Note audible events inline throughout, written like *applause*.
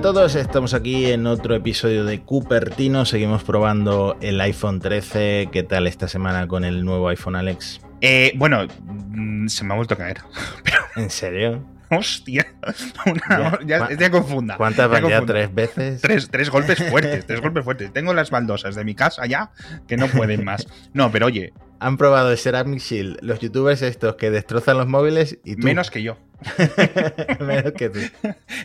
a todos, estamos aquí en otro episodio de Cupertino. Seguimos probando el iPhone 13. ¿Qué tal esta semana con el nuevo iPhone, Alex? Eh, bueno, mm, se me ha vuelto a caer. *laughs* ¿En serio? Hostia, *laughs* ya, ya, confunda. ¿Cuántas van ya? ¿Tres veces? Tres, tres golpes *laughs* fuertes, tres golpes fuertes. Tengo las baldosas de mi casa ya que no pueden más. No, pero oye. Han probado el Ceramic Shield los youtubers estos que destrozan los móviles y tú. Menos que yo. *laughs* Que tú.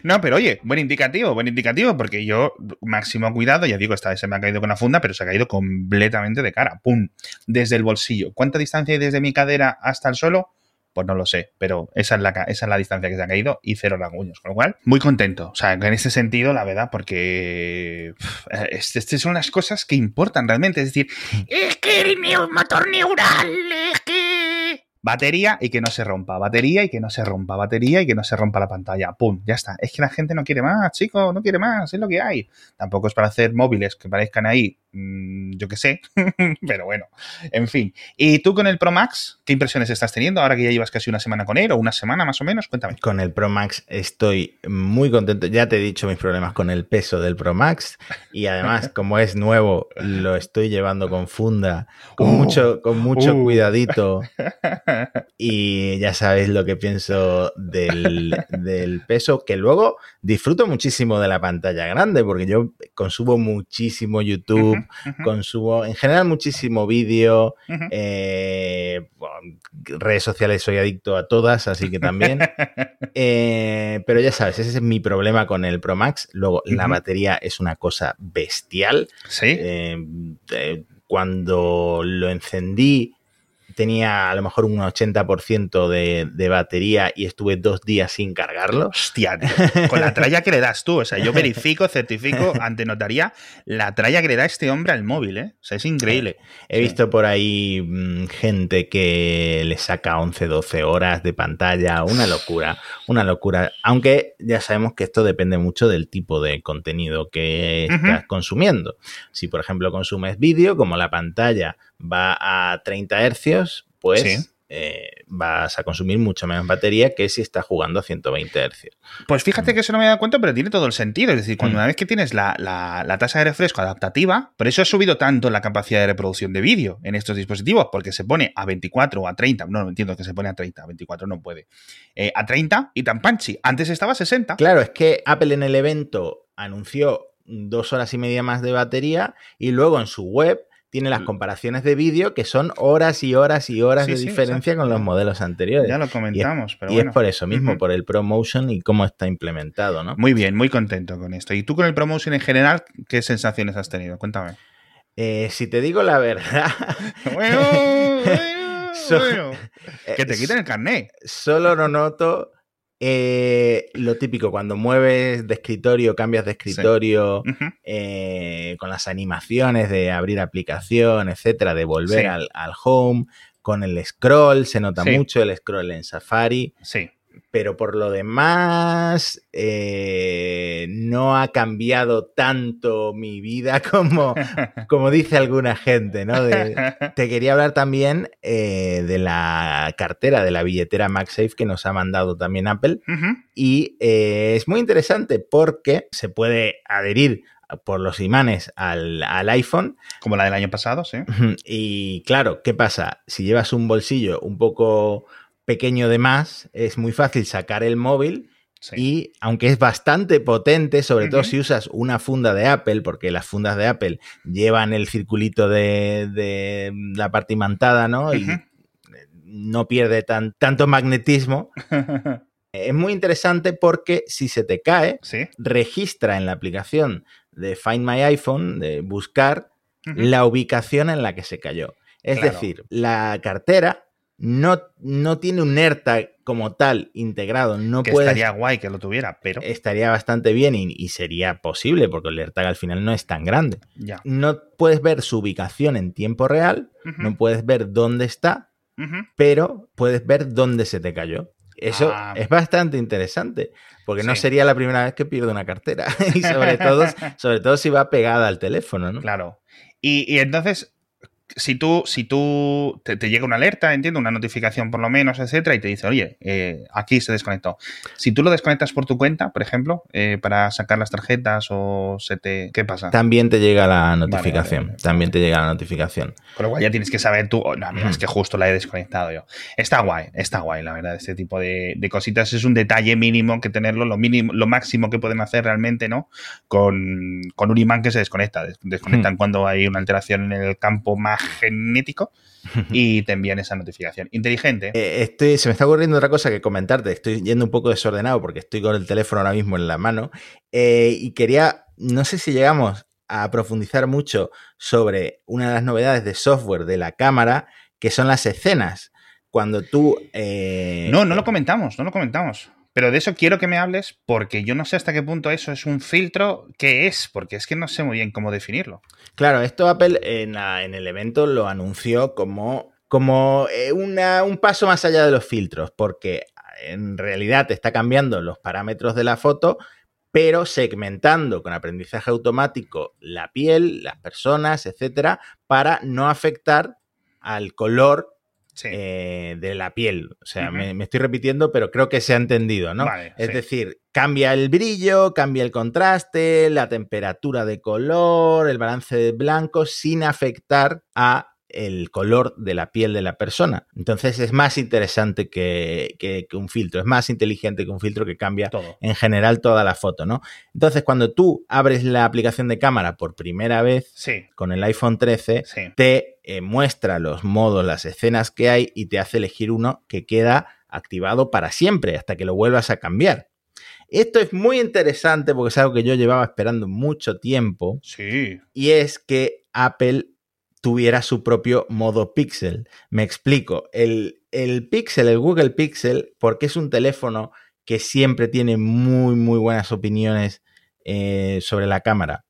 No, pero oye, buen indicativo, buen indicativo, porque yo, máximo cuidado, ya digo, esta vez se me ha caído con la funda, pero se ha caído completamente de cara. ¡Pum! Desde el bolsillo. ¿Cuánta distancia hay desde mi cadera hasta el suelo? Pues no lo sé, pero esa es la, esa es la distancia que se ha caído y cero rasguños. Con lo cual, muy contento. O sea, en este sentido, la verdad, porque estas este son las cosas que importan realmente. Es decir, es que el motor neural, es batería y que no se rompa, batería y que no se rompa, batería y que no se rompa la pantalla. ¡Pum! Ya está. Es que la gente no quiere más, chicos, no quiere más, es lo que hay. Tampoco es para hacer móviles que parezcan ahí, yo qué sé, *laughs* pero bueno, en fin. ¿Y tú con el Pro Max, qué impresiones estás teniendo ahora que ya llevas casi una semana con él o una semana más o menos? Cuéntame. Con el Pro Max estoy muy contento. Ya te he dicho mis problemas con el peso del Pro Max y además, *laughs* como es nuevo, lo estoy llevando con funda, con uh, mucho, con mucho uh. cuidadito. *laughs* Y ya sabéis lo que pienso del, peso, que luego disfruto muchísimo de la pantalla grande, porque yo consumo muchísimo YouTube, consumo en general muchísimo vídeo, eh, redes sociales soy adicto a todas, así que también. *laughs* Eh, pero ya sabes, ese es mi problema con el Pro Max. Luego, la batería es una cosa bestial. Sí. Eh, cuando lo encendí tenía a lo mejor un 80% de, de, batería y estuve dos días sin cargarlo. Hostia, con la tralla que le das tú. O sea, yo verifico, certifico ante notaría la tralla que le da este hombre al móvil, ¿eh? O sea, es increíble. He visto por ahí mmm, gente que le saca 11, 12 horas de pantalla. Una locura, una locura. Aunque ya sabemos que esto depende mucho del tipo de contenido que estás uh -huh. consumiendo. Si, por ejemplo, consumes vídeo, como la pantalla va a 30 hercios, pues sí. Eh, vas a consumir mucho menos batería que si estás jugando a 120 hercios. Pues fíjate que eso no me he dado cuenta, pero tiene todo el sentido. Es decir, cuando mm. una vez que tienes la, la, la, tasa de refresco adaptativa, por eso ha subido tanto la capacidad de reproducción de vídeo en estos dispositivos, porque se pone a 24 o a 30. No, no entiendo que se pone a 30, a 24 no puede. Eh, a 30 y tan panchi. Antes estaba a 60. Claro, es que Apple en el evento anunció dos horas y media más de batería y luego en su web tiene las comparaciones de vídeo que son horas y horas y horas sí, de sí, diferencia exacto. con los modelos anteriores. Ya lo comentamos, y es, pero y bueno. es por eso mismo, uh -huh. por el ProMotion y cómo está implementado, ¿no? Muy bien, muy contento con esto. ¿Y tú con el ProMotion en general, qué sensaciones has tenido? Cuéntame. Eh, si te digo la verdad. *laughs* bueno, *laughs* bueno, so, bueno. Que te quiten el carnet. Solo no noto eh, lo típico, cuando mueves de escritorio, cambias de escritorio, sí. uh -huh. eh, con las animaciones de abrir aplicación, etcétera, de volver sí. al, al, home, con el scroll, se nota sí. mucho el scroll en Safari. Sí pero por lo demás eh, no ha cambiado tanto mi vida *laughs* como, como dice alguna gente, ¿no? De, te quería hablar también eh, de la cartera, de la billetera MagSafe que nos ha mandado también Apple uh -huh. y eh, es muy interesante porque se puede adherir por los imanes al, al, iPhone. Como la del año pasado, sí. Y claro, ¿qué pasa? Si llevas un bolsillo un poco pequeño de más, es muy fácil sacar el móvil sí. y aunque es bastante potente, sobre uh -huh. todo si usas una funda de Apple, porque las fundas de Apple llevan el circulito de, de la parte imantada, ¿no? Uh -huh. Y no pierde tan, tanto magnetismo. *laughs* es muy interesante porque si se te cae, ¿Sí? registra en la aplicación de Find My iPhone, de buscar, uh -huh. la ubicación en la que se cayó. Es claro. decir, la cartera no, no tiene un AirTag como tal integrado. No que puedes, estaría guay que lo tuviera, pero. Estaría bastante bien y, y, sería posible porque el AirTag al final no es tan grande. Ya. No puedes ver su ubicación en tiempo real, uh -huh. no puedes ver dónde está, uh -huh. pero puedes ver dónde se te cayó. Eso ah. es bastante interesante, porque sí. no sería la primera vez que pierdo una cartera. *laughs* y sobre todo, *laughs* sobre todo si va pegada al teléfono, ¿no? Claro. Y, y entonces, si tú, si tú te, llega una alerta, entiendo, una notificación por lo menos, etcétera, y te dice, oye, eh, aquí se desconectó. Si tú lo desconectas por tu cuenta, por ejemplo, eh, para sacar las tarjetas o se te. ¿Qué pasa? También te llega la notificación. también te llega la notificación. Con lo cual ya tienes que saber tú, oh, no, mira, es que justo la he desconectado yo. Está guay, está guay, la verdad, este tipo de, cositas es un detalle mínimo que tenerlo, lo mínimo, lo máximo que pueden hacer realmente, ¿no? Con, un imán que se desconecta. Desconectan cuando hay una alteración en el campo más genético *laughs* y te envían esa notificación. Inteligente. Eh, estoy, se me está ocurriendo otra cosa que comentarte. Estoy yendo un poco desordenado porque estoy con el teléfono ahora mismo en la mano eh, y quería, no sé si llegamos a profundizar mucho sobre una de las novedades de software de la cámara, que son las escenas. Cuando tú... Eh, no, no lo comentamos, no lo comentamos. Pero de eso quiero que me hables porque yo no sé hasta qué punto eso es un filtro. ¿Qué es? Porque es que no sé muy bien cómo definirlo. Claro, esto Apple en, el evento lo anunció como, como eh, un paso más allá de los filtros, porque en realidad está cambiando los parámetros de la foto, pero segmentando con aprendizaje automático la piel, las personas, etcétera, para no afectar al color eh, de la piel. O sea, me, estoy repitiendo, pero creo que se ha entendido, ¿no? es decir, cambia el brillo, cambia el contraste, la temperatura de color, el balance de blanco, sin afectar a el color de la piel de la persona. Entonces es más interesante que, un filtro, es más inteligente que un filtro que cambia en general toda la foto, ¿no? Entonces cuando tú abres la aplicación de cámara por primera vez con el iPhone 13, te eh, muestra los modos, las escenas que hay y te hace elegir uno que queda activado para siempre hasta que lo vuelvas a cambiar. Esto es muy interesante porque es algo que yo llevaba esperando mucho tiempo. Sí. Y es que Apple tuviera su propio modo Pixel. Me explico, el, el Pixel, el Google Pixel, porque es un teléfono que siempre tiene muy, muy buenas opiniones eh, sobre la cámara.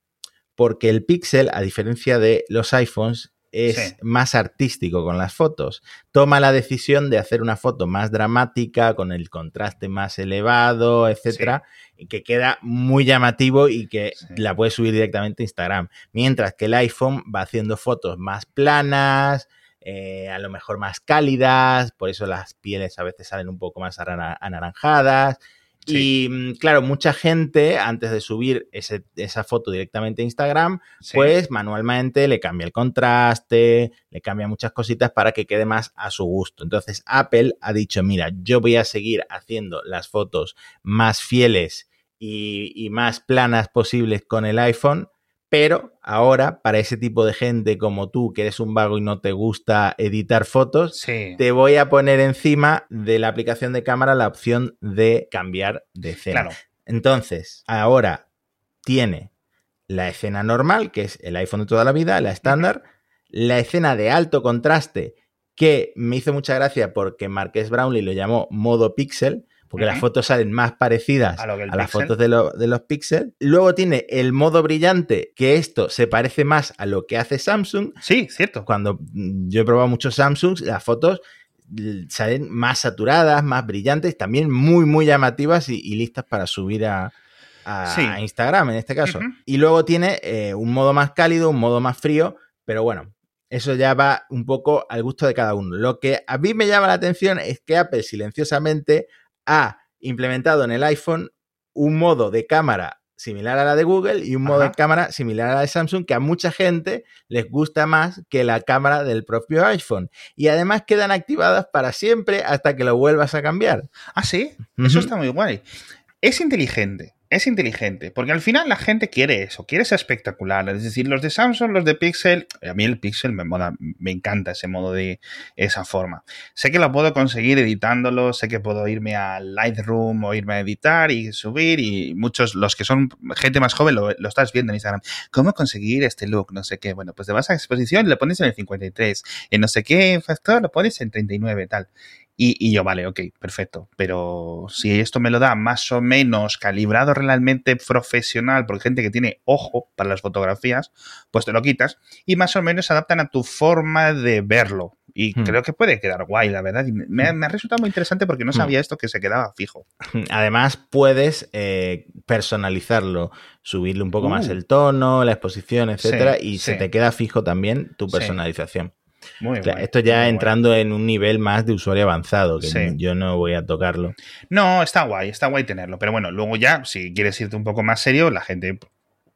Porque el Pixel, a diferencia de los iPhones, es más artístico con las fotos. Toma la decisión de hacer una foto más dramática, con el contraste más elevado, etcétera, y que queda muy llamativo y que la puedes subir directamente a Instagram. Mientras que el iPhone va haciendo fotos más planas, eh, a lo mejor más cálidas, por eso las pieles a veces salen un poco más anaranjadas. Y mm, claro, mucha gente antes de subir esa foto directamente a Instagram, pues manualmente le cambia el contraste, le cambia muchas cositas para que quede más a su gusto. Entonces Apple ha dicho, mira, yo voy a seguir haciendo las fotos más fieles y, y más planas posibles con el iPhone, pero ahora, para ese tipo de gente como tú, que eres un vago y no te gusta editar fotos, te voy a poner encima de la aplicación de cámara la opción de cambiar de escena. Entonces, ahora tiene la escena normal, que es el iPhone de toda la vida, la estándar, la escena de alto contraste, que me hizo mucha gracia porque Marques Brownlee lo llamó modo pixel, porque las fotos salen más parecidas a, las fotos de, los píxeles. Luego tiene el modo brillante, que esto se parece más a lo que hace Samsung. Sí, cierto. Cuando mm, yo he probado muchos Samsungs, las fotos salen más saturadas, más brillantes, también muy, muy llamativas y, listas para subir a, Instagram en este caso. Y luego tiene eh, un modo más cálido, un modo más frío, pero bueno, eso ya va un poco al gusto de cada uno. Lo que a mí me llama la atención es que Apple silenciosamente ha implementado en el iPhone un modo de cámara similar a la de Google y un modo de cámara similar a la de Samsung que a mucha gente les gusta más que la cámara del propio iPhone. Y además quedan activadas para siempre hasta que lo vuelvas a cambiar. Ah, sí, eso está muy guay. Es inteligente es inteligente, porque al final la gente quiere eso, quiere ser espectacular. Es decir, los de Samsung, los de Pixel, a mí el Pixel me, me encanta ese modo de esa forma. Sé que lo puedo conseguir editándolo, sé que puedo irme a Lightroom o irme a editar y subir, y muchos, los que son gente más joven, lo, estás viendo en Instagram. ¿Cómo conseguir este look? No sé qué. Bueno, pues te vas a exposición lo pones en el 53, en no sé qué factor lo pones en 39, tal. Y, yo, vale, ok, perfecto. Pero si esto me lo da más o menos calibrado realmente profesional, porque gente que tiene ojo para las fotografías, pues te lo quitas y más o menos se adaptan a tu forma de verlo. Y hmm. creo que puede quedar guay, la verdad. me, hmm. me, ha resultado muy interesante porque no hmm. sabía esto que se quedaba fijo. *laughs* Además, puedes eh, personalizarlo, subirle un poco más uh. el tono, la exposición, etcétera, y se te queda fijo también tu personalización esto ya entrando en un nivel más de usuario avanzado, que yo no voy a tocarlo. No, está guay, está guay tenerlo. Pero bueno, luego ya, si quieres irte un poco más serio, la gente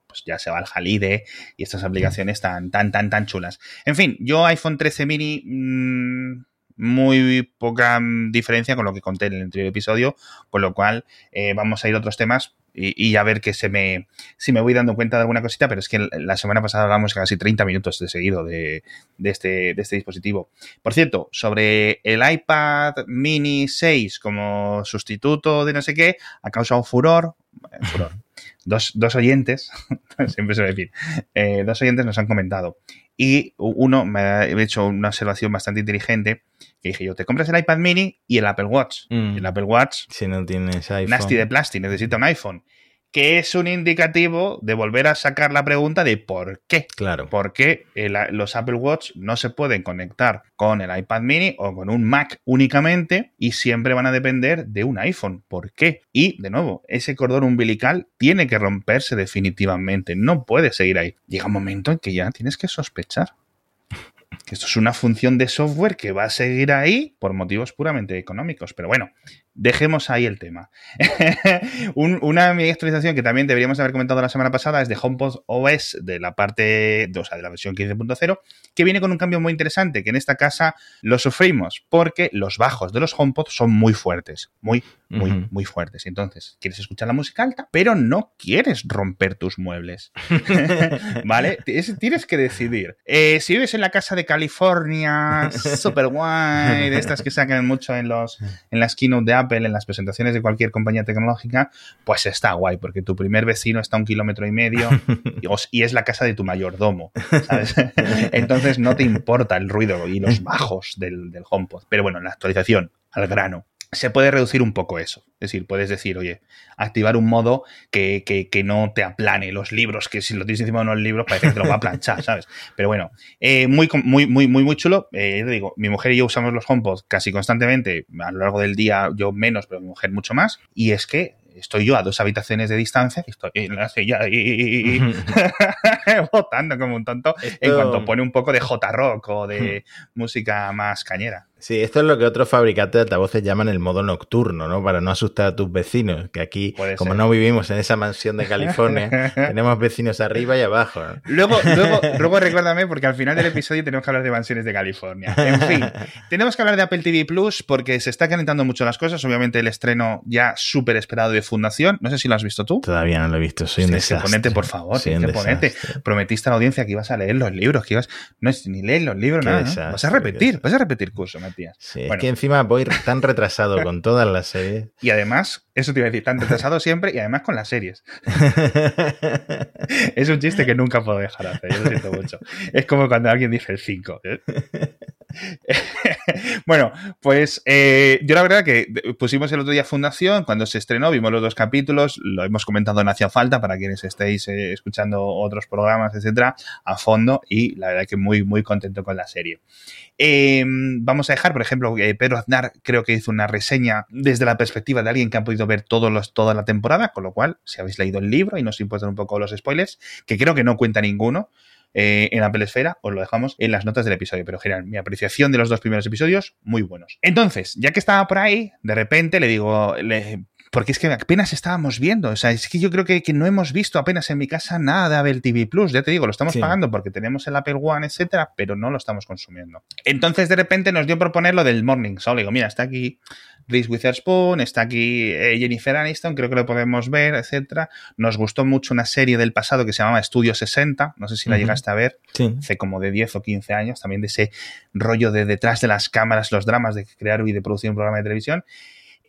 pues ya se va al Jalide y estas aplicaciones tan, tan, tan, tan chulas. En fin, yo iPhone 13 mini, mm, muy poca diferencia con lo que conté en el anterior episodio, con lo cual eh, vamos a ir a otros temas y, a ver que se me, si me voy dando cuenta de alguna cosita, pero es que la semana pasada hablamos casi 30 minutos de seguido de, este, de este dispositivo. Por cierto, sobre el iPad mini 6 como sustituto de no sé qué, ha causado furor, furor. *laughs* Dos, dos, oyentes, *laughs* siempre se va a decir, eh, dos oyentes nos han comentado. Y uno me ha hecho una observación bastante inteligente que dije yo, te compras el iPad mini y el Apple Watch. Mm. El Apple Watch, si no tienes iPhone. Nasty de plástico, necesita un iPhone que es un indicativo de volver a sacar la pregunta de por qué. Claro. ¿Por qué los Apple Watch no se pueden conectar con el iPad mini o con un Mac únicamente y siempre van a depender de un iPhone? ¿Por qué? Y, de nuevo, ese cordón umbilical tiene que romperse definitivamente. No puede seguir ahí. Llega un momento en que ya tienes que sospechar que esto es una función de software que va a seguir ahí por motivos puramente económicos. Pero bueno, dejemos ahí el tema. *laughs* una mi actualización que también deberíamos haber comentado la semana pasada es de HomePod OS de la parte, o sea, de la versión 15.0, que viene con un cambio muy interesante, que en esta casa lo sufrimos, porque los bajos de los HomePod son muy fuertes, muy, muy, muy fuertes. Entonces, quieres escuchar la música alta, pero no quieres romper tus muebles. *laughs* ¿Vale? Tienes que decidir. Eh, si vives en la casa de California, *laughs* super guay, de estas que sacan mucho en, los, en las keynote de Apple, en las presentaciones de cualquier compañía tecnológica, pues está guay, porque tu primer vecino está a un kilómetro y medio *laughs* y, es la casa de tu mayordomo, ¿sabes? *laughs* Entonces no te importa el ruido y los bajos del, del HomePod. Pero bueno, en la actualización, al grano se puede reducir un poco eso. Es decir, puedes decir, oye, activar un modo que, que, no te aplane los libros, que si lo tienes encima de unos libros parece que te lo va a planchar, ¿sabes? Pero bueno, eh, muy, muy, muy, muy, muy chulo. Eh, digo, mi mujer y yo usamos los HomePod casi constantemente, a lo largo del día yo menos, pero mi mujer mucho más. Y es que estoy yo a dos habitaciones de distancia, estoy en la silla y, votando *laughs* como un tonto en cuanto pone un poco de J-Rock o de música más cañera. Sí, esto es lo que otros fabricantes de altavoces llaman el modo nocturno, ¿no? Para no asustar a tus vecinos, que aquí, como no vivimos en esa mansión de California, *laughs* tenemos vecinos arriba y abajo. Luego, luego, luego recuérdame, porque al final del episodio tenemos que hablar de mansiones de California. En fin, tenemos que hablar de Apple TV Plus porque se está calentando mucho las cosas. Obviamente el estreno ya súper esperado de Fundación. No sé si lo has visto tú. Todavía no lo he visto, soy un desastre. Ponete, por favor, ponete. Prometiste a la audiencia que ibas a leer los libros, que ibas... No es ni leer los libros, nada. Vas a repetir, vas a repetir curso, Sí, es que encima voy tan retrasado con todas las series. *laughs* Y además, eso te iba a decir, tan retrasado siempre y además con las series. *laughs* es un chiste que nunca puedo dejar de hacer, yo lo siento mucho. Es como cuando alguien dice el 5. ¿eh? *laughs* bueno, pues eh, yo la verdad que pusimos el otro día Fundación, cuando se estrenó, vimos los dos capítulos, lo hemos comentado en Hacia Falta para quienes estéis eh, escuchando otros programas, etcétera, a fondo y la verdad que muy, muy contento con la serie. Vamos a dejar, por ejemplo, Pedro Aznar creo que hizo una reseña desde la perspectiva de alguien que ha podido ver todos los, toda la temporada, con lo cual, si habéis leído el libro y nos importan un poco los spoilers, que creo que no cuenta ninguno, eh, en Apple Esfera, os lo dejamos en las notas del episodio. Pero general, mi apreciación de los dos primeros episodios, muy buenos. Entonces, ya que estaba por ahí, de repente le digo, porque es que apenas estábamos viendo. O sea, es que yo creo que, no hemos visto apenas en mi casa nada de Apple TV Plus. Ya te digo, lo estamos pagando porque tenemos el Apple One, etcétera, pero no lo estamos consumiendo. Entonces, de repente nos dio por poner lo del Morning Show. Le digo, mira, está aquí Reese Witherspoon, está aquí eh, Jennifer Aniston, creo que lo podemos ver, etcétera. Nos gustó mucho una serie del pasado que se llamaba Estudio 60, no sé si la llegaste a ver, hace como de 10 o 15 años, también de ese rollo de detrás de las cámaras, los dramas de crear y de producir un programa de televisión.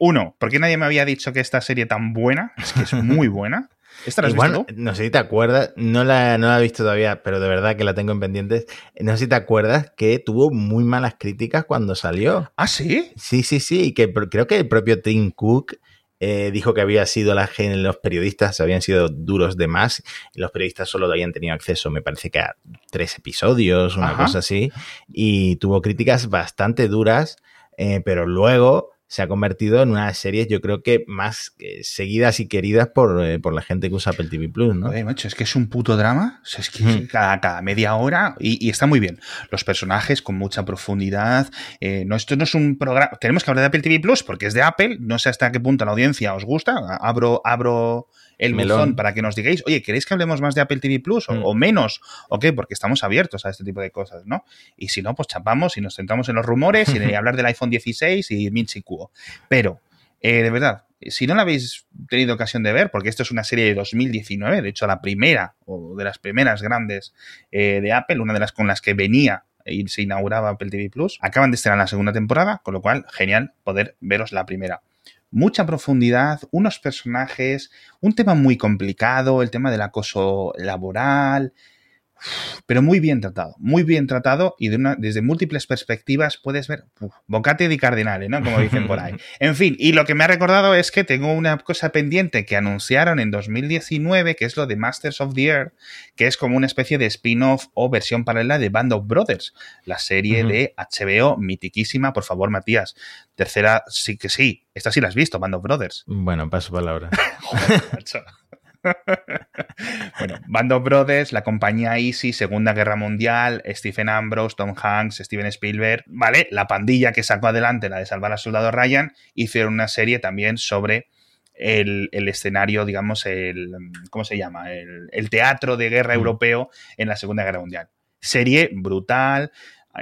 Uno, ¿por qué nadie me había dicho que esta serie tan buena? Es que es muy *laughs* buena. ¿Esta la has Igual, visto tú? no sé si te acuerdas, no la, no la he visto todavía, pero de verdad que la tengo en pendientes. No sé si te acuerdas que tuvo muy malas críticas cuando salió. ¿Ah, sí? Sí, sí, sí, y que creo que el propio Tim Cook eh, dijo que había sido la los periodistas habían sido duros de más, y los periodistas solo habían tenido acceso, me parece que a tres episodios, una Ajá. cosa así, y tuvo críticas bastante duras, eh, pero luego se ha convertido en una de las series, yo creo que más eh, seguidas y queridas por, eh, por la gente que usa Apple TV Plus, ¿no? Joder, macho, es que es un puto drama. O sea, es que Ujú. cada, cada media hora y, y está muy bien. Los personajes con mucha profundidad. Eh, no, esto no es un programa. Tenemos que hablar de Apple TV Plus porque es de Apple. No sé hasta qué punto la audiencia os gusta. Abro, abro el Melón. buzón para que nos digáis, oye, ¿queréis que hablemos más de Apple TV Plus o, Mm. o menos? ¿O qué? Porque estamos abiertos a este tipo de cosas, ¿no? Y si no, pues chapamos y nos centramos en los rumores y en *laughs* hablar del iPhone 16 y Minchi Cuo. Pero, eh, de verdad, si no la habéis tenido ocasión de ver, porque esto es una serie de 2019, de hecho la primera o de las primeras grandes eh, de Apple, una de las con las que venía y se inauguraba Apple TV Plus, acaban de estrenar la segunda temporada, con lo cual genial poder veros la primera. Mucha profundidad, unos personajes, un tema muy complicado, el tema del acoso laboral, pero muy bien tratado, muy bien tratado y de una, desde múltiples perspectivas puedes ver uf, bocate di cardinale, ¿no? Como dicen por ahí. *laughs* En fin, y lo que me ha recordado es que tengo una cosa pendiente que anunciaron en 2019, que es lo de Masters of the Air, que es como una especie de spin-off o versión paralela de Band of Brothers, la serie de HBO mitiquísima, por favor, Matías. Tercera, sí que sí, esta sí la has visto, Band of Brothers. Bueno, paso palabra. *laughs* Joder. *laughs* bueno, Band of Brothers, la compañía Easy, Segunda Guerra Mundial, Stephen Ambrose, Tom Hanks, Steven Spielberg, ¿vale? La pandilla que sacó adelante la de salvar al soldado Ryan, hicieron una serie también sobre el, el escenario, digamos, el, ¿cómo se llama? El, el teatro de guerra Mm. europeo en la Segunda Guerra Mundial. Serie brutal,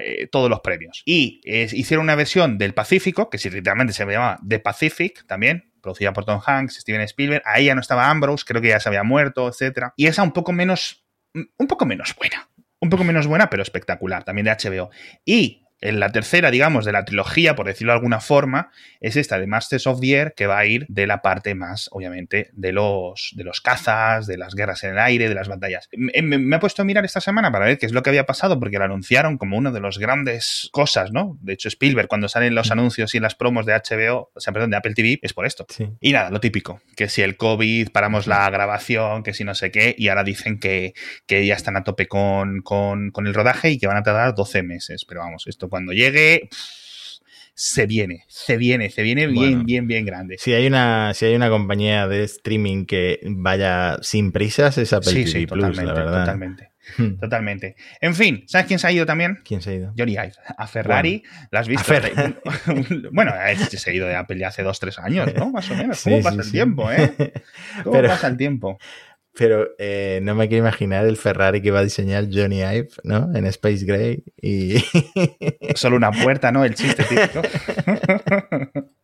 eh, todos los premios. Y eh, hicieron una versión del Pacífico, que sí, literalmente se llamaba The Pacific también, producida por Tom Hanks, Steven Spielberg. Ahí ya no estaba Ambrose, creo que ya se había muerto, etcétera. Y esa un poco menos, un poco menos buena. Un poco menos buena, pero espectacular, también de HBO. Y en la tercera, digamos, de la trilogía, por decirlo de alguna forma, es esta de Masters of the Air, que va a ir de la parte más, obviamente, de los, de los cazas, de las guerras en el aire, de las batallas. Me, me- me he puesto a mirar esta semana para ver qué es lo que había pasado, porque lo anunciaron como una de las grandes cosas, ¿no? De hecho, Spielberg, cuando salen los anuncios y las promos de HBO, o sea, perdón, de Apple TV, es por esto. Sí. Y nada, lo típico, que si el COVID, paramos la grabación, que si no sé qué, y ahora dicen que, que ya están a tope con, con- con el rodaje y que van a tardar 12 meses. Pero vamos, esto cuando llegue, se viene, se viene, se viene bien, Bueno. bien, bien grande. Si hay una, si hay una compañía de streaming que vaya sin prisas, es Apple Sí, TV sí, Plus, totalmente, la verdad. totalmente, totalmente. En fin, ¿sabes quién se ha ido también? ¿Quién se ha ido? Johnny Ive. A Ferrari, ¿la has visto? *laughs* Bueno, se ha ido de Apple ya hace 2-3 años, ¿no? Más o menos. *laughs* ¿Cómo sí, pasa el tiempo, eh? *laughs* ¿Cómo Pero- pasa el tiempo? Pero eh, no me quiero imaginar el Ferrari que va a diseñar Johnny Ive, ¿no? En Space Gray. Y Solo una puerta, ¿no? El chiste típico. *laughs*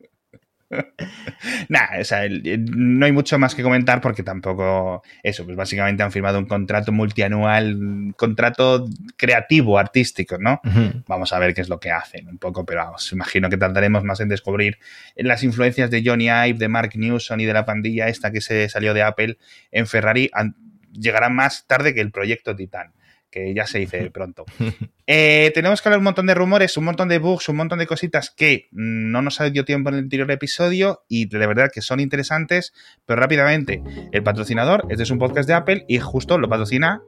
Nah, o sea, no hay mucho más que comentar porque tampoco. Eso, pues básicamente han firmado un contrato multianual, un contrato creativo, artístico, ¿no? Vamos a ver qué es lo que hacen un poco, pero vamos, imagino que tardaremos más en descubrir las influencias de Johnny Ive, de Mark Newson y de la pandilla esta que se salió de Apple en Ferrari. llegarán más tarde que el proyecto Titan, que ya se dice *laughs* pronto. Eh, tenemos que hablar un montón de rumores, un montón de bugs, un montón de cositas que mm, no nos ha dio tiempo en el anterior episodio y de verdad que son interesantes, pero rápidamente, el patrocinador, este es un podcast de Apple y justo lo patrocina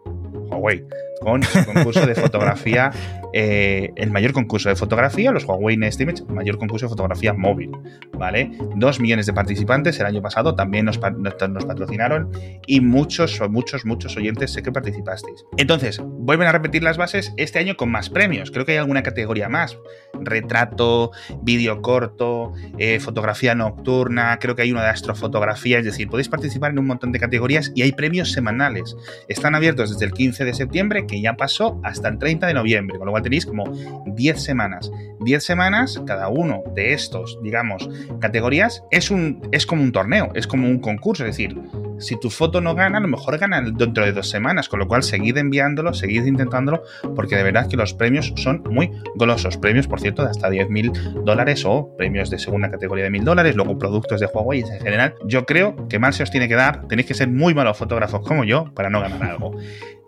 Huawei con su concurso de fotografía, *laughs* eh, el mayor concurso de fotografía, los Huawei Nest Image, el mayor concurso de fotografía móvil, ¿vale? Dos millones de participantes el año pasado también nos, nos patrocinaron y muchos, muchos, muchos oyentes sé que participasteis. Entonces, vuelven a repetir las bases este año con más premios. Creo que hay alguna categoría más. Retrato, vídeo corto, eh, fotografía nocturna, creo que hay una de astrofotografía, es decir, podéis participar en un montón de categorías y hay premios semanales. Están abiertos desde el 15 de septiembre, que ya pasó, hasta el 30 de noviembre, con lo cual tenéis como 10 semanas. 10 semanas, cada uno de estos, digamos, categorías, es, un, es como un torneo, es como un concurso, es decir, si tu foto no gana, a lo mejor gana dentro de dos semanas, con lo cual seguid enviándolo, seguid intentándolo, porque de verdad que los premios son muy golosos. Premios, por cierto, de hasta 10 mil dólares o premios de segunda categoría de mil dólares, luego productos de Huawei en general. Yo creo que mal se os tiene que dar, tenéis que ser muy malos fotógrafos como yo para no ganar algo.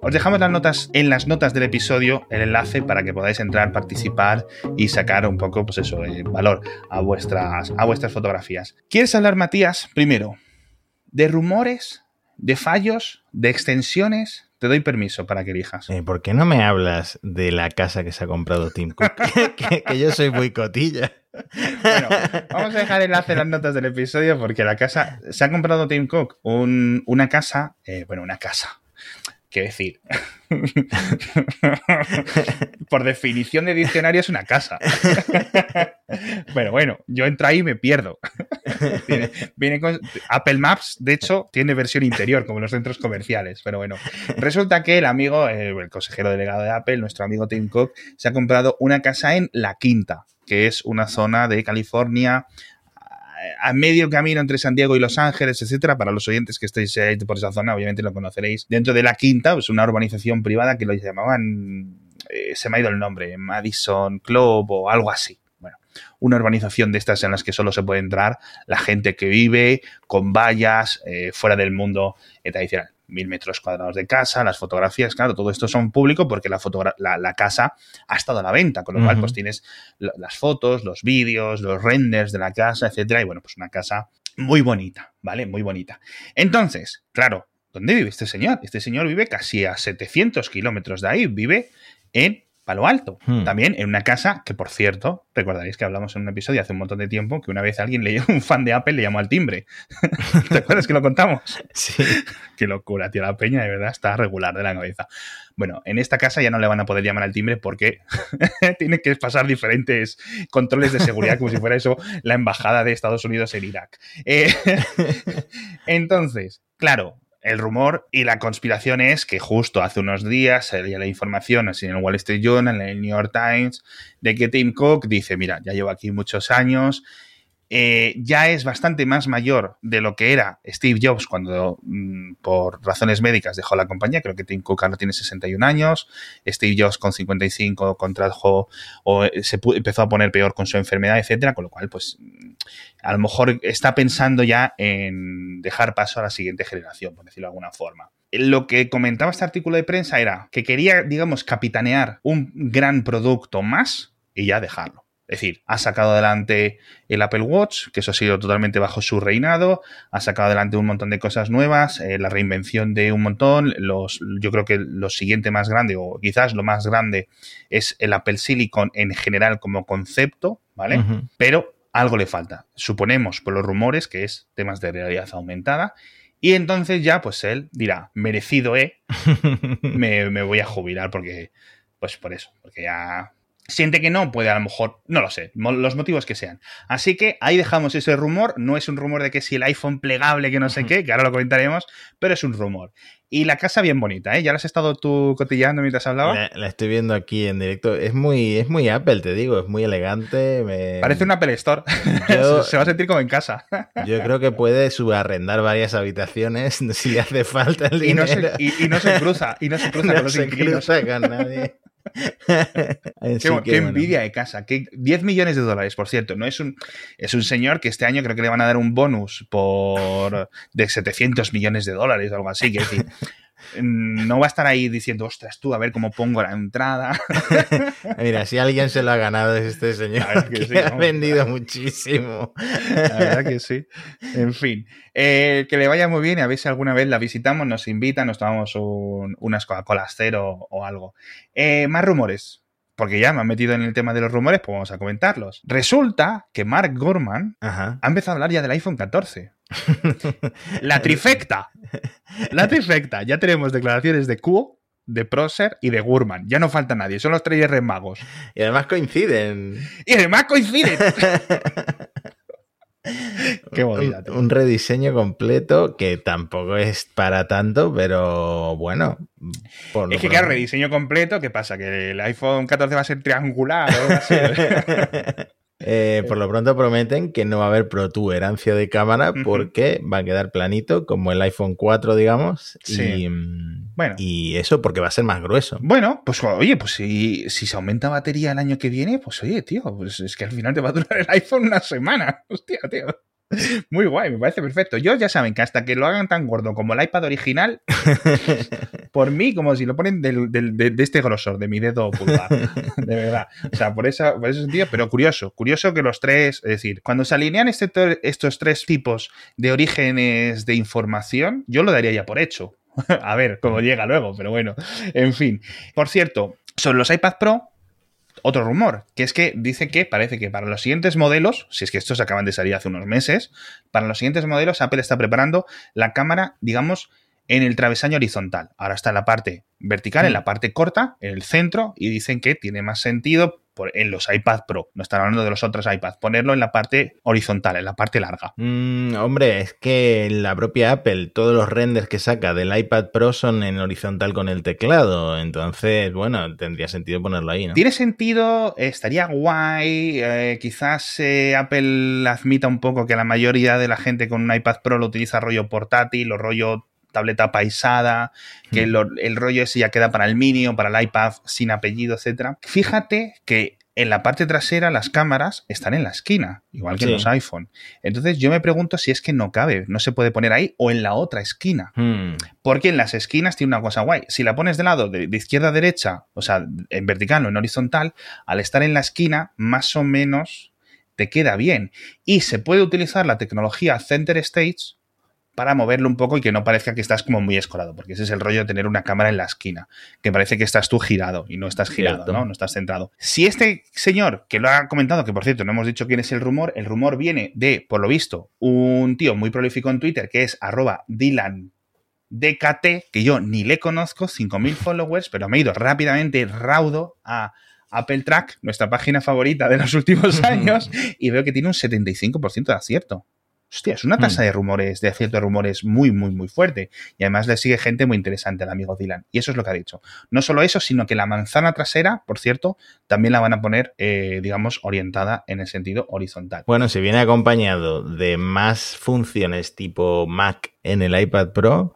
Os dejamos las notas en las notas del episodio, el enlace para que podáis entrar, participar y sacar un poco, pues eso, eh, valor a vuestras, a vuestras fotografías. ¿Quieres hablar, Matías? Primero, de rumores, de fallos, de extensiones. Te doy permiso para que elijas. Eh, ¿Por qué no me hablas de la casa que se ha comprado Tim Cook? *laughs* que, yo soy muy cotilla. Bueno, vamos a dejar el enlace en las notas del episodio porque la casa se ha comprado Tim Cook una casa, eh, bueno, una casa, Qué decir, *laughs* por definición de diccionario es una casa. *laughs* Pero bueno, yo entro ahí y me pierdo. *laughs* Viene, con, Apple Maps, de hecho, tiene versión interior, como los centros comerciales. Pero bueno, resulta que el amigo, eh, el consejero delegado de Apple, nuestro amigo Tim Cook, se ha comprado una casa en La Quinta, que es una zona de California a medio camino entre San Diego y Los Ángeles, etcétera. Para los oyentes que estéis por esa zona, obviamente lo conoceréis. Dentro de la quinta, pues una urbanización privada que lo llamaban, eh, se me ha ido el nombre, Madison Club o algo así. Bueno, una urbanización de estas en las que solo se puede entrar la gente que vive con vallas eh, fuera del mundo tradicional mil metros cuadrados de casa, las fotografías, claro, todo esto son público porque la, la, casa ha estado a la venta, con lo cual pues tienes las fotos, los vídeos, los renders de la casa, etcétera, y bueno, pues una casa muy bonita, ¿vale? Muy bonita. Entonces, claro, ¿dónde vive este señor? Este señor vive casi a 700 kilómetros de ahí, vive en Palo Alto. Hmm. También en una casa que, por cierto, recordaréis que hablamos en un episodio hace un montón de tiempo que una vez alguien le un fan de Apple le llamó al timbre. *laughs* ¿Te acuerdas que lo contamos? Sí. Qué locura, tío. La peña de verdad está regular de la cabeza. Bueno, en esta casa ya no le van a poder llamar al timbre porque *laughs* tiene que pasar diferentes controles de seguridad, como si fuera eso la embajada de Estados Unidos en Irak. Eh, *laughs* entonces, claro, el rumor y la conspiración es que justo hace unos días salía la información así en el Wall Street Journal, en el New York Times, de que Tim Cook dice, mira, ya llevo aquí muchos años, eh, ya es bastante más mayor de lo que era Steve Jobs cuando mm, por razones médicas dejó la compañía. Creo que Tim Cook ahora tiene 61 años. Steve Jobs con 55 contrajo o eh, se empezó a poner peor con su enfermedad, etcétera. Con lo cual, pues a lo mejor está pensando ya en dejar paso a la siguiente generación, por decirlo de alguna forma. Lo que comentaba este artículo de prensa era que quería, digamos, capitanear un gran producto más y ya dejarlo. Es decir, ha sacado adelante el Apple Watch, que eso ha sido totalmente bajo su reinado, ha sacado adelante un montón de cosas nuevas, eh, la reinvención de un montón, los, yo creo que lo siguiente más grande, o quizás lo más grande, es el Apple Silicon en general como concepto, ¿vale? Pero algo le falta. Suponemos por los rumores que es temas de realidad aumentada. Y entonces ya, pues él dirá, merecido, ¿eh? *laughs* me, me voy a jubilar porque, pues por eso, porque ya siente que no, puede a lo mejor, no lo sé, los motivos que sean. Así que ahí dejamos ese rumor, no es un rumor de que si el iPhone plegable, que no sé qué, que ahora lo comentaremos, pero es un rumor. Y la casa bien bonita, ¿eh? ¿Ya la has estado tú cotillando mientras hablaba? La, estoy viendo aquí en directo. Es muy, es muy Apple, te digo, es muy elegante. Parece un Apple Store. *laughs* Se va a sentir como en casa. *laughs* yo creo que puede subarrendar varias habitaciones *laughs* si hace falta el dinero. Y no se, cruza, y no se cruza con los se Cruza con nadie. *laughs* qué, envidia de casa. 10 millones de dólares, por cierto. No es un, es un señor que este año creo que le van a dar un bonus por de 700 millones de dólares o algo así. Que decir, *laughs* no va a estar ahí diciendo, ostras, tú, a ver cómo pongo la entrada. *laughs* Mira, si alguien se lo ha ganado es este señor que, ha vendido muchísimo. La verdad que sí. En fin, eh, que le vaya muy bien y a ver si alguna vez la visitamos, nos invita, nos tomamos unas Coca-Cola cero o algo. Eh, más rumores porque ya me han metido en el tema de los rumores, pues vamos a comentarlos. Resulta que Mark Gorman ha empezado a hablar ya del iPhone 14. La *laughs* trifecta. La *laughs* trifecta. Ya tenemos declaraciones de Kuo, de Proser y de Gurman. Ya no falta nadie. Son los tres Reyes Magos. Y además coinciden. Y además coinciden. *laughs* Qué bonito. Un, rediseño completo que tampoco es para tanto, pero bueno. es que, claro, rediseño completo, ¿qué pasa? ¿Que el iPhone 14 va a ser triangular o algo así? Eh, por lo pronto prometen que no va a haber protuberancia de cámara porque va a quedar planito, como el iPhone 4, digamos. Y, mm, bueno. y eso porque va a ser más grueso. Bueno, pues oye, pues si, si se aumenta batería el año que viene, pues oye, tío, pues es que al final te va a durar el iPhone una semana. *laughs* Hostia, tío. *laughs* Muy guay, me parece perfecto. Yo ya saben que hasta que lo hagan tan gordo como el iPad original, *laughs* por mí, como si lo ponen de, este grosor, de mi dedo pulgar. *laughs* De verdad. O sea, por, esa, por ese sentido, pero curioso. Curioso que los tres, es decir, cuando se alinean este, estos tres tipos de orígenes de información, yo lo daría ya por hecho. A ver cómo llega luego, pero bueno. En fin. Por cierto, sobre los iPad Pro, otro rumor, que es que dice que parece que para los siguientes modelos, si es que estos acaban de salir hace unos meses, para los siguientes modelos Apple está preparando la cámara, digamos, en el travesaño horizontal. Ahora está en la parte vertical, en la parte corta, en el centro, y dicen que tiene más sentido en los iPad Pro, no están hablando de los otros iPads, ponerlo en la parte horizontal, en la parte larga. Mm, hombre, es que la propia Apple, todos los renders que saca del iPad Pro son en horizontal con el teclado, entonces, bueno, tendría sentido ponerlo ahí, ¿no? Tiene sentido, estaría guay, eh, quizás eh, Apple admita un poco que la mayoría de la gente con un iPad Pro lo utiliza rollo portátil o rollo tableta paisada, que el, rollo ese ya queda para el mini o para el iPad sin apellido, etcétera. Fíjate que en la parte trasera las cámaras están en la esquina, igual que en los iPhone. Entonces yo me pregunto si es que no cabe, no se puede poner ahí o en la otra esquina. Hmm. Porque en las esquinas tiene una cosa guay. Si la pones de lado, de, de, izquierda a derecha, o sea, en vertical o en horizontal, al estar en la esquina, más o menos te queda bien. Y se puede utilizar la tecnología Center Stage para moverlo un poco y que no parezca que estás como muy escorado, porque ese es el rollo de tener una cámara en la esquina, que parece que estás tú girado y no estás girado, ¿no? No estás centrado. Si este señor, que lo ha comentado, que por cierto no hemos dicho quién es el rumor, el rumor viene de, por lo visto, un tío muy prolífico en Twitter que es arroba Dylan DKT, que yo ni le conozco, 5.000 followers, pero me he ido rápidamente raudo a Apple Track, nuestra página favorita de los últimos *laughs* años, y veo que tiene un 75% de acierto. Hostia, es una hmm. tasa de rumores, de ciertos rumores muy, muy, muy fuerte. Y además le sigue gente muy interesante al amigo Dylan. Y eso es lo que ha dicho. No solo eso, sino que la manzana trasera, por cierto, también la van a poner, eh, digamos, orientada en el sentido horizontal. Bueno, si viene acompañado de más funciones tipo Mac en el iPad Pro,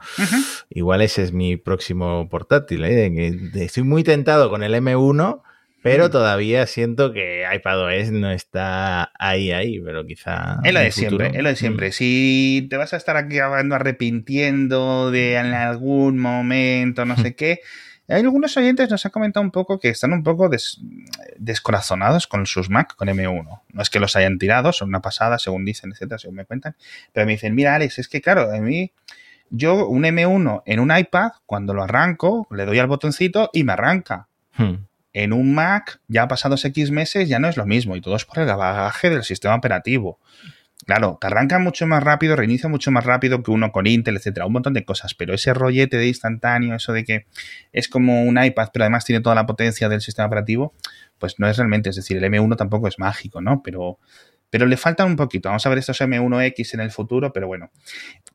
igual ese es mi próximo portátil. ¿eh? Estoy muy tentado con el M1 pero todavía siento que iPadOS no está ahí, ahí, pero quizá. Es lo de siempre, es lo de siempre. Mm. Si te vas a estar aquí arrepintiendo de en algún momento, no sé *laughs* qué. Hay algunos oyentes nos han comentado un poco que están un poco descorazonados con sus Mac, con M1. No es que los hayan tirado, son una pasada, según dicen, etcétera, según me cuentan. Pero me dicen, mira, Alex, es que claro, a mí, yo un M1 en un iPad, cuando lo arranco, le doy al botoncito y me arranca. Hmm en un Mac, ya pasados X meses, ya no es lo mismo y todo es por el bagaje del sistema operativo. Claro, te arranca mucho más rápido, reinicia mucho más rápido que uno con Intel, etcétera, un montón de cosas, pero ese rollete de instantáneo, eso de que es como un iPad, pero además tiene toda la potencia del sistema operativo, pues no es realmente, es decir, el M1 tampoco es mágico, ¿no? Pero, pero le falta un poquito. Vamos a ver estos M1X en el futuro, pero bueno.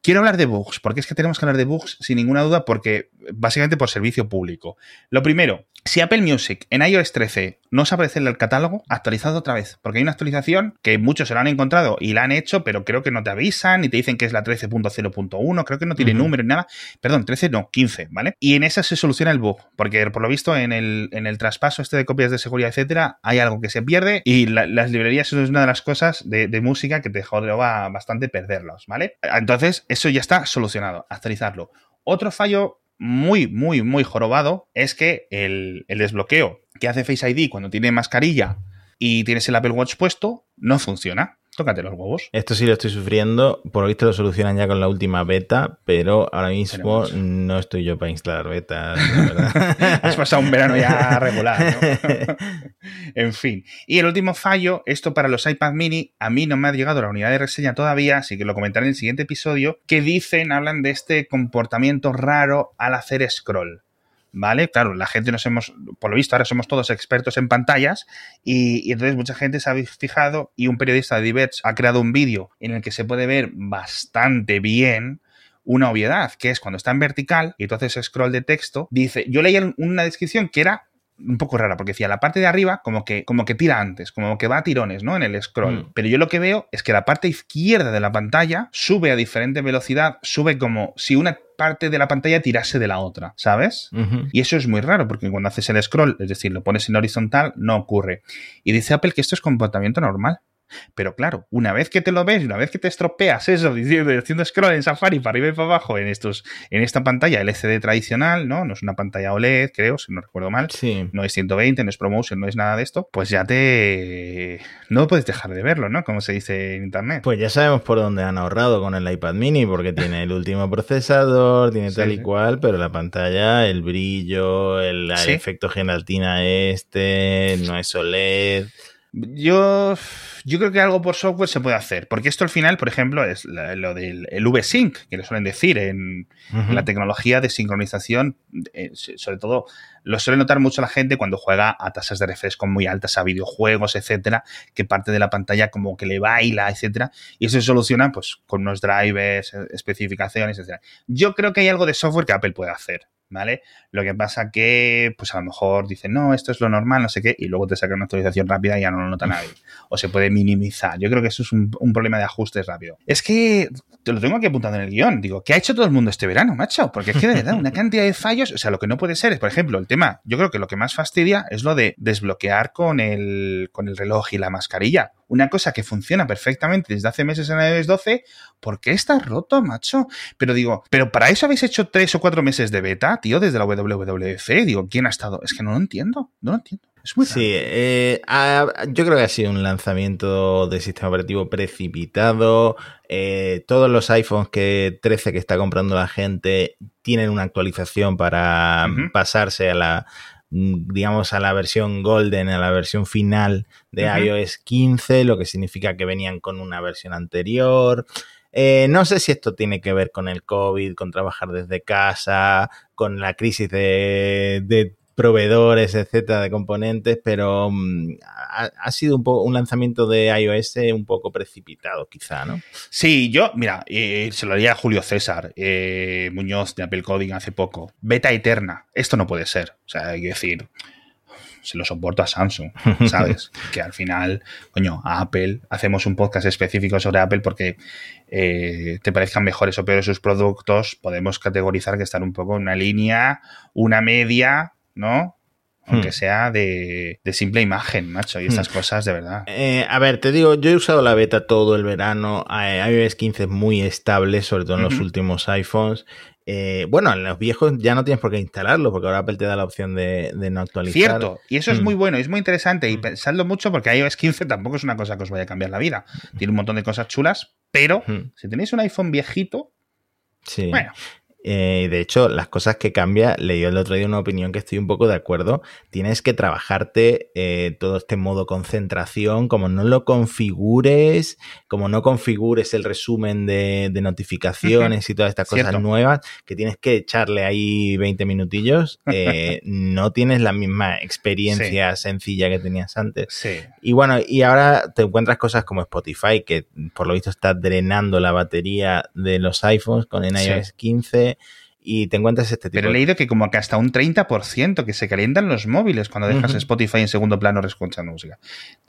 Quiero hablar de bugs, porque es que tenemos que hablar de bugs sin ninguna duda, porque básicamente por servicio público. Lo primero, si Apple Music en iOS 13 no os aparece el catálogo, actualizado otra vez, porque hay una actualización que muchos se la han encontrado y la han hecho, pero creo que no te avisan y te dicen que es la 13.0.1, creo que no tiene número ni nada. Perdón, 13 no, 15, ¿vale? Y en esa se soluciona el bug, porque por lo visto en el, en el traspaso este de copias de seguridad, etcétera, hay algo que se pierde y las librerías es una de las cosas de, música que te jodeaba bastante perderlos, ¿vale? Entonces, eso ya está solucionado, actualizarlo. Otro fallo muy, muy, muy jorobado es que el, el, desbloqueo que hace Face ID cuando tiene mascarilla y tienes el Apple Watch puesto no funciona. Tócate los huevos. Esto sí lo estoy sufriendo. Por lo visto lo solucionan ya con la última beta, pero ahora mismo no estoy yo para instalar betas. *laughs* Has pasado un verano ya *laughs* regular. *laughs* en fin. Y el último fallo, esto para los iPad mini, a mí no me ha llegado la unidad de reseña todavía, así que lo comentaré en el siguiente episodio, que dicen, hablan de este comportamiento raro al hacer scroll. ¿Vale? Claro, la gente nos hemos, por lo visto, ahora somos todos expertos en pantallas y, entonces mucha gente se ha fijado y un periodista de Diverge ha creado un vídeo en el que se puede ver bastante bien una obviedad, que es cuando está en vertical y entonces scroll de texto, dice, yo leí una descripción que era un poco rara, porque decía, la parte de arriba como que, como que tira antes, como que va a tirones, ¿no? En el scroll. Mm. Pero yo lo que veo es que la parte izquierda de la pantalla sube a diferente velocidad, sube como si una parte de la pantalla tirase de la otra, ¿sabes? Y eso es muy raro, porque cuando haces el scroll, es decir, lo pones en horizontal, no ocurre. Y dice Apple que esto es comportamiento normal. Pero claro, una vez que te lo ves, una vez que te estropeas eso, diciendo, haciendo scroll en Safari para arriba y para abajo en estos, en esta pantalla LCD tradicional, ¿no? No es una pantalla OLED, creo, si no recuerdo mal. Sí. No es 120, no es promotion, no es nada de esto. Pues ya te. No puedes dejar de verlo, ¿no? Como se dice en internet. Pues ya sabemos por dónde han ahorrado con el iPad mini, porque *laughs* tiene el último procesador, tiene Sí, tal y sí. cual, pero la pantalla, el brillo, el, el efecto gelatina este, no es OLED. Yo, yo creo que algo por software se puede hacer, porque esto al final, por ejemplo, es la- lo del el V-Sync, que le suelen decir en, la tecnología de sincronización, eh, sobre todo lo suele notar mucho la gente cuando juega a tasas de refresco muy altas a videojuegos, etcétera, que parte de la pantalla como que le baila, etcétera, y eso se soluciona pues con unos drivers, eh, especificaciones, etcétera. Yo creo que hay algo de software que Apple puede hacer, ¿vale? Lo que pasa que, pues a lo mejor dicen, no, esto es lo normal, no sé qué, y luego te sacan una actualización rápida y ya no lo nota nadie. O se puede minimizar. Yo creo que eso es un, un problema de ajustes rápido. Es que te lo tengo aquí apuntado en el guion. Digo, ¿qué ha hecho todo el mundo este verano, macho? Porque es que de verdad, una cantidad de fallos. O sea, lo que no puede ser es, por ejemplo, el tema, yo creo que lo que más fastidia es lo de desbloquear con el, con el reloj y la mascarilla. Una cosa que funciona perfectamente desde hace meses en iOS 12, ¿por qué está roto, macho? Pero digo, ¿pero para eso habéis hecho tres o cuatro meses de beta, tío, desde la WWDC? Digo, ¿quién ha estado? Es que no lo entiendo, no lo entiendo. Es muy. Sí, eh, yo creo que ha sido un lanzamiento de sistema operativo precipitado. Eh, todos los iPhones que 13 que está comprando la gente tienen una actualización para pasarse a la digamos a la versión golden, a la versión final de iOS 15, lo que significa que venían con una versión anterior. Eh, no sé si esto tiene que ver con el COVID, con trabajar desde casa, con la crisis de, de proveedores, etcétera, de componentes, pero mm, ha, ha sido un poco un lanzamiento de iOS un poco precipitado, quizá, ¿no? Sí, yo, mira, eh, se lo haría a Julio César eh, Muñoz de Apple Coding hace poco. Beta eterna. Esto no puede ser. O sea, hay que decir, se lo soporto a Samsung, *laughs* ¿sabes? que al final, coño, a Apple hacemos un podcast específico sobre Apple porque eh, te parezcan mejores o peores sus productos, podemos categorizar que están un poco en una línea, una media, ¿no? Aunque Hmm. sea de, de simple imagen, macho, y estas cosas de verdad. Eh, a ver, te digo, yo he usado la beta todo el verano. iOS 15 es muy estable, sobre todo en los últimos iPhones. Eh, bueno, en los viejos ya no tienes por qué instalarlo, porque ahora Apple te da la opción de, de no actualizar. Cierto, y eso es Mm. muy bueno, es muy interesante y pensadlo mucho porque iOS 15 tampoco es una cosa que os vaya a cambiar la vida. Tiene un montón de cosas chulas, pero Mm, si tenéis un iPhone viejito, Sí. bueno, eh, de hecho, las cosas que cambia, leí el otro día una opinión que estoy un poco de acuerdo. Tienes que trabajarte eh, todo este modo concentración, como no lo configures, como no configures el resumen de, notificaciones y todas estas cosas nuevas, que tienes que echarle ahí 20 minutillos, *laughs* eh, no tienes la misma experiencia sencilla que tenías antes. Y bueno, y ahora te encuentras cosas como Spotify, que por lo visto está drenando la batería de los iPhones con el iOS 15 y te encuentras este tipo. Pero he leído que como que hasta un 30% que se calientan los móviles cuando dejas. Spotify en segundo plano escuchando música.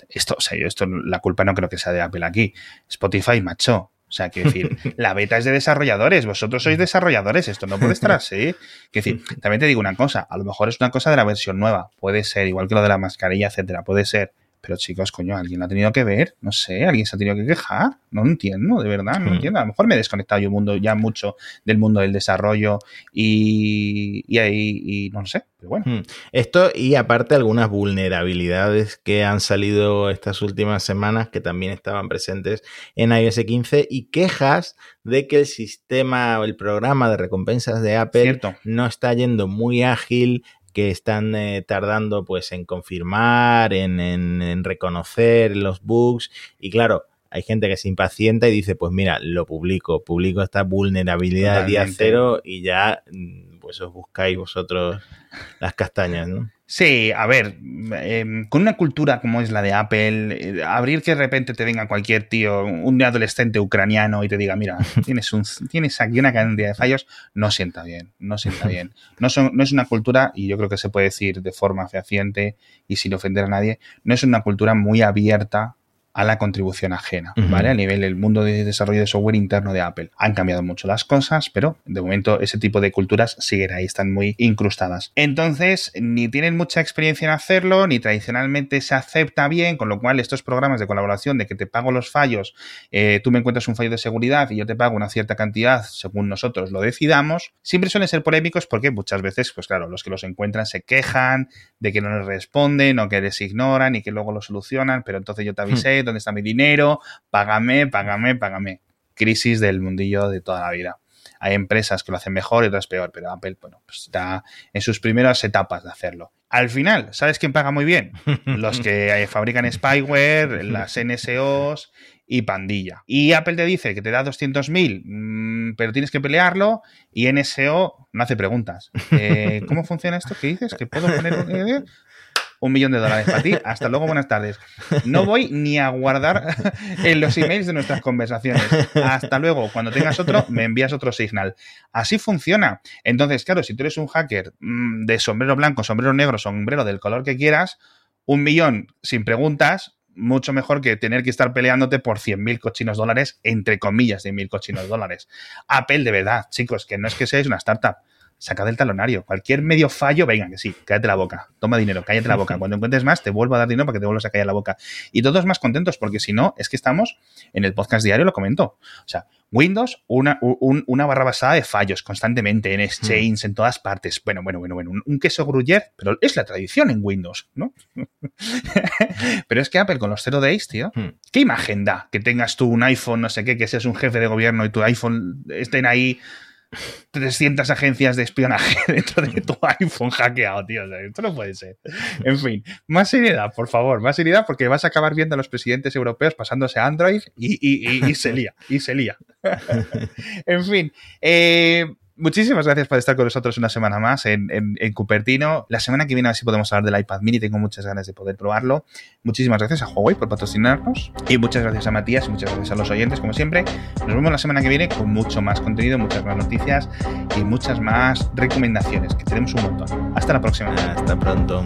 Esto, o sea, yo esto la culpa no creo que sea de Apple aquí. Spotify, macho. O sea, que decir, *laughs* la beta es de desarrolladores, vosotros sois desarrolladores, esto no puede estar así. Que decir, también te digo una cosa, a lo mejor es una cosa de la versión nueva, puede ser, igual que lo de la mascarilla, etcétera, puede ser, pero chicos, coño, alguien lo ha tenido que ver, no sé, alguien se ha tenido que quejar, no entiendo, de verdad, no Hmm. entiendo. A lo mejor me he desconectado yo mundo, ya mucho del mundo del desarrollo y, y ahí, y no lo sé, pero bueno. Hmm. Esto y aparte algunas vulnerabilidades que han salido estas últimas semanas que también estaban presentes en iOS 15 y quejas de que el sistema o el programa de recompensas de Apple Cierto. no está yendo muy ágil, que están eh, tardando pues en confirmar, en, en- en reconocer los bugs. Y claro, hay gente que se impacienta y dice, pues mira, lo publico, publico esta vulnerabilidad día cero y ya mm, pues os buscáis vosotros las castañas, ¿no? Sí, a ver, em, con una cultura como es la de Apple, eh, abrir que de repente te venga cualquier tío, un adolescente ucraniano y te diga, mira, *laughs* tienes, un, tienes aquí una cantidad de fallos, no sienta bien, no sienta bien. No, son, no es una cultura, y yo creo que se puede decir de forma fehaciente y sin ofender a nadie, no es una cultura muy abierta a la contribución ajena, ¿vale? A nivel del mundo de desarrollo de software interno de Apple. Han cambiado mucho las cosas, pero de momento ese tipo de culturas siguen ahí, están muy incrustadas. Entonces, ni tienen mucha experiencia en hacerlo, ni tradicionalmente se acepta bien, con lo cual estos programas de colaboración de que te pago los fallos, eh, tú me encuentras un fallo de seguridad y yo te pago una cierta cantidad según nosotros lo decidamos, siempre suelen ser polémicos porque muchas veces, pues claro, los que los encuentran se quejan de que no les responden o que les ignoran y que luego lo solucionan, pero entonces yo te avisé, ¿dónde está mi dinero? Págame, págame, págame. Crisis del mundillo de toda la vida. Hay empresas que lo hacen mejor y otras peor, pero Apple, bueno, pues está en sus primeras etapas de hacerlo. Al final, ¿sabes quién paga muy bien? *laughs* Los que fabrican spyware, las NSOs y pandilla. Y Apple te dice que te da 200.000, mmm, pero tienes que pelearlo y NSO no hace preguntas. *laughs* Eh, ¿Cómo funciona esto? ¿Qué dices? ¿Que puedo poner un... Un millón de dólares para ti. *laughs* Hasta luego, buenas tardes. No voy ni a guardar *laughs* en los emails de nuestras conversaciones. Hasta luego. Cuando tengas otro, me envías otro signal. Así funciona. Entonces, claro, si tú eres un hacker mm, de sombrero blanco, sombrero negro, sombrero del color que quieras, un millón sin preguntas, mucho mejor que tener que estar peleándote por 100.000 cochinos dólares, entre comillas, de mil cochinos dólares. Apple, de verdad, chicos, que no es que seáis una startup saca del talonario. Cualquier medio fallo, venga, que sí, cállate la boca, toma dinero, cállate la boca. *laughs* Cuando encuentres más, te vuelvo a dar dinero para que te vuelvas a callar la boca. Y todos más contentos, porque si no, es que estamos en el podcast diario, lo comento. O sea, Windows, una, una barra basada de fallos constantemente, en Exchange, en todas partes. Bueno, bueno, bueno, bueno, un, queso gruyere, pero es la tradición en Windows, ¿no? *laughs* pero es que Apple con los 0 days, tío, hmm. ¿qué imagen da? Que tengas tú un iPhone, no sé qué, que seas un jefe de gobierno y tu iPhone estén ahí 300 agencias de espionaje *laughs* dentro de tu iPhone hackeado, tío. esto no puede ser. En fin, más seriedad, por favor, más seriedad porque vas a acabar viendo a los presidentes europeos pasándose a Android y, se lía, y se lía. *laughs* en fin, eh, muchísimas gracias por estar con nosotros una semana más en, Cupertino. La semana que viene a ver si podemos hablar del iPad mini. Tengo muchas ganas de poder probarlo. Muchísimas gracias a Huawei por patrocinarnos. Y muchas gracias a Matías y muchas gracias a los oyentes, como siempre. Nos vemos la semana que viene con mucho más contenido, muchas más noticias y muchas más recomendaciones, que tenemos un montón. Hasta la próxima. Hasta pronto.